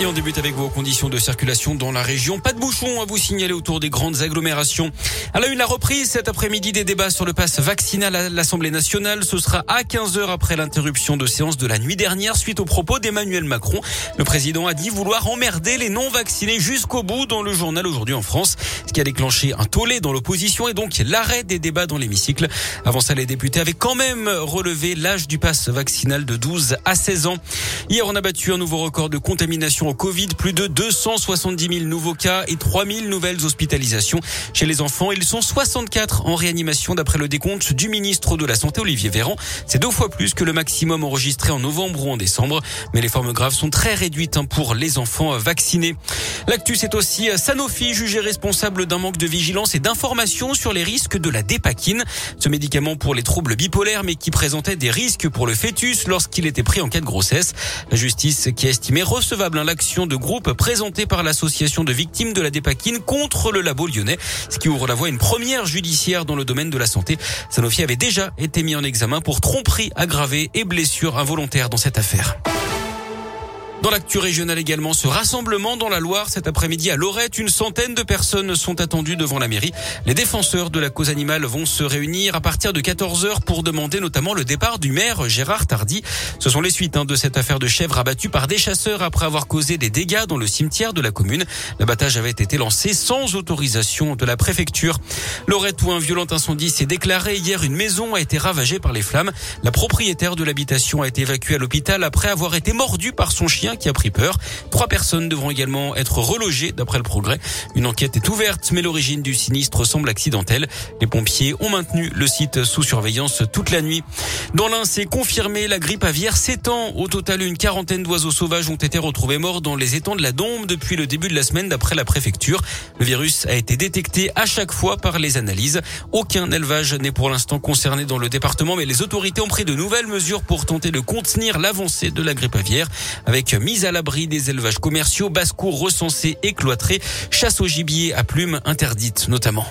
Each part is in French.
Et on débute avec vos conditions de circulation dans la région. Pas de bouchons à vous signaler autour des grandes agglomérations. À la une, la reprise cet après-midi des débats sur le pass vaccinal à l'Assemblée nationale. Ce sera à 15 heures après l'interruption de séance de la nuit dernière suite aux propos d'Emmanuel Macron. Le président a dit vouloir emmerder les non-vaccinés jusqu'au bout dans le journal aujourd'hui en France. Ce qui a déclenché un tollé dans l'opposition et donc l'arrêt des débats dans l'hémicycle. Avant ça, les députés avaient quand même relevé l'âge du pass vaccinal de 12 à 16 ans. Hier, on a battu un nouveau record de contamination au Covid, plus de 270 000 nouveaux cas et 3 000 nouvelles hospitalisations chez les enfants. Ils sont 64 en réanimation d'après le décompte du ministre de la Santé Olivier Véran. C'est deux fois plus que le maximum enregistré en novembre ou en décembre. Mais les formes graves sont très réduites hein, pour les enfants vaccinés. L'actu, c'est aussi Sanofi jugé responsable d'un manque de vigilance et d'information sur les risques de la dépakine. Ce médicament pour les troubles bipolaires, mais qui présentait des risques pour le fœtus lorsqu'il était pris en cas de grossesse. La justice qui a estimé recevable un l'action de groupe présentée par l'association de victimes de la dépakine contre le labo lyonnais, ce qui ouvre la voie à une première judiciaire dans le domaine de la santé. Sanofi avait déjà été mis en examen pour tromperie aggravée et blessure involontaire dans cette affaire. Dans l'actu régionale également, ce rassemblement dans la Loire cet après-midi à Lorette, une centaine de personnes sont attendues devant la mairie. Les défenseurs de la cause animale vont se réunir à partir de 14 heures pour demander notamment le départ du maire Gérard Tardy. Ce sont les suites hein, de cette affaire de chèvres abattues par des chasseurs après avoir causé des dégâts dans le cimetière de la commune. L'abattage avait été lancé sans autorisation de la préfecture. Lorette où un violent incendie s'est déclaré hier, une maison a été ravagée par les flammes. La propriétaire de l'habitation a été évacuée à l'hôpital après avoir été mordue par son chien qui a pris peur. Trois personnes devront également être relogées d'après le progrès. Une enquête est ouverte, mais l'origine du sinistre semble accidentelle. Les pompiers ont maintenu le site sous surveillance toute la nuit. Dans l'un, c'est confirmé, la grippe aviaire s'étend. Au total, une quarantaine d'oiseaux sauvages ont été retrouvés morts dans les étangs de la Dombe depuis le début de la semaine d'après la préfecture. Le virus a été détecté à chaque fois par les analyses. Aucun élevage n'est pour l'instant concerné dans le département, mais les autorités ont pris de nouvelles mesures pour tenter de contenir l'avancée de la grippe aviaire avec mise à l'abri des élevages commerciaux, basse-cour recensés et cloîtrés, chasse au gibier à plumes interdite notamment.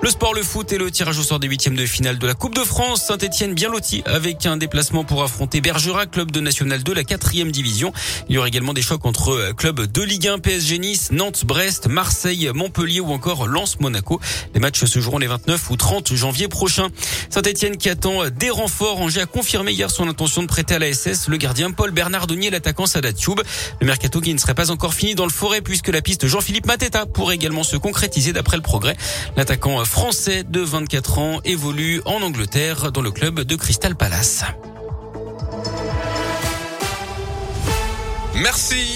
Le sport, le foot et le tirage au sort des huitièmes de finale de la Coupe de France. Saint-Etienne bien loti avec un déplacement pour affronter Bergerac, club de National 2, la quatrième division. Il y aura également des chocs entre euh, clubs de Ligue 1, PSG Nice, Nantes, Brest, Marseille, Montpellier ou encore Lens, Monaco. Les matchs se joueront les 29 ou 30 janvier prochains. Saint-Etienne qui attend des renforts. Angers a confirmé hier son intention de prêter à la SS le gardien Paul Bernardoni et l'attaquant Sadat Tube. Le mercato qui ne serait pas encore fini dans le forêt puisque la piste Jean-Philippe Mateta pourrait également se concrétiser d'après le progrès. L'attaquant français de 24 ans évolue en Angleterre dans le club de Crystal Palace. Merci.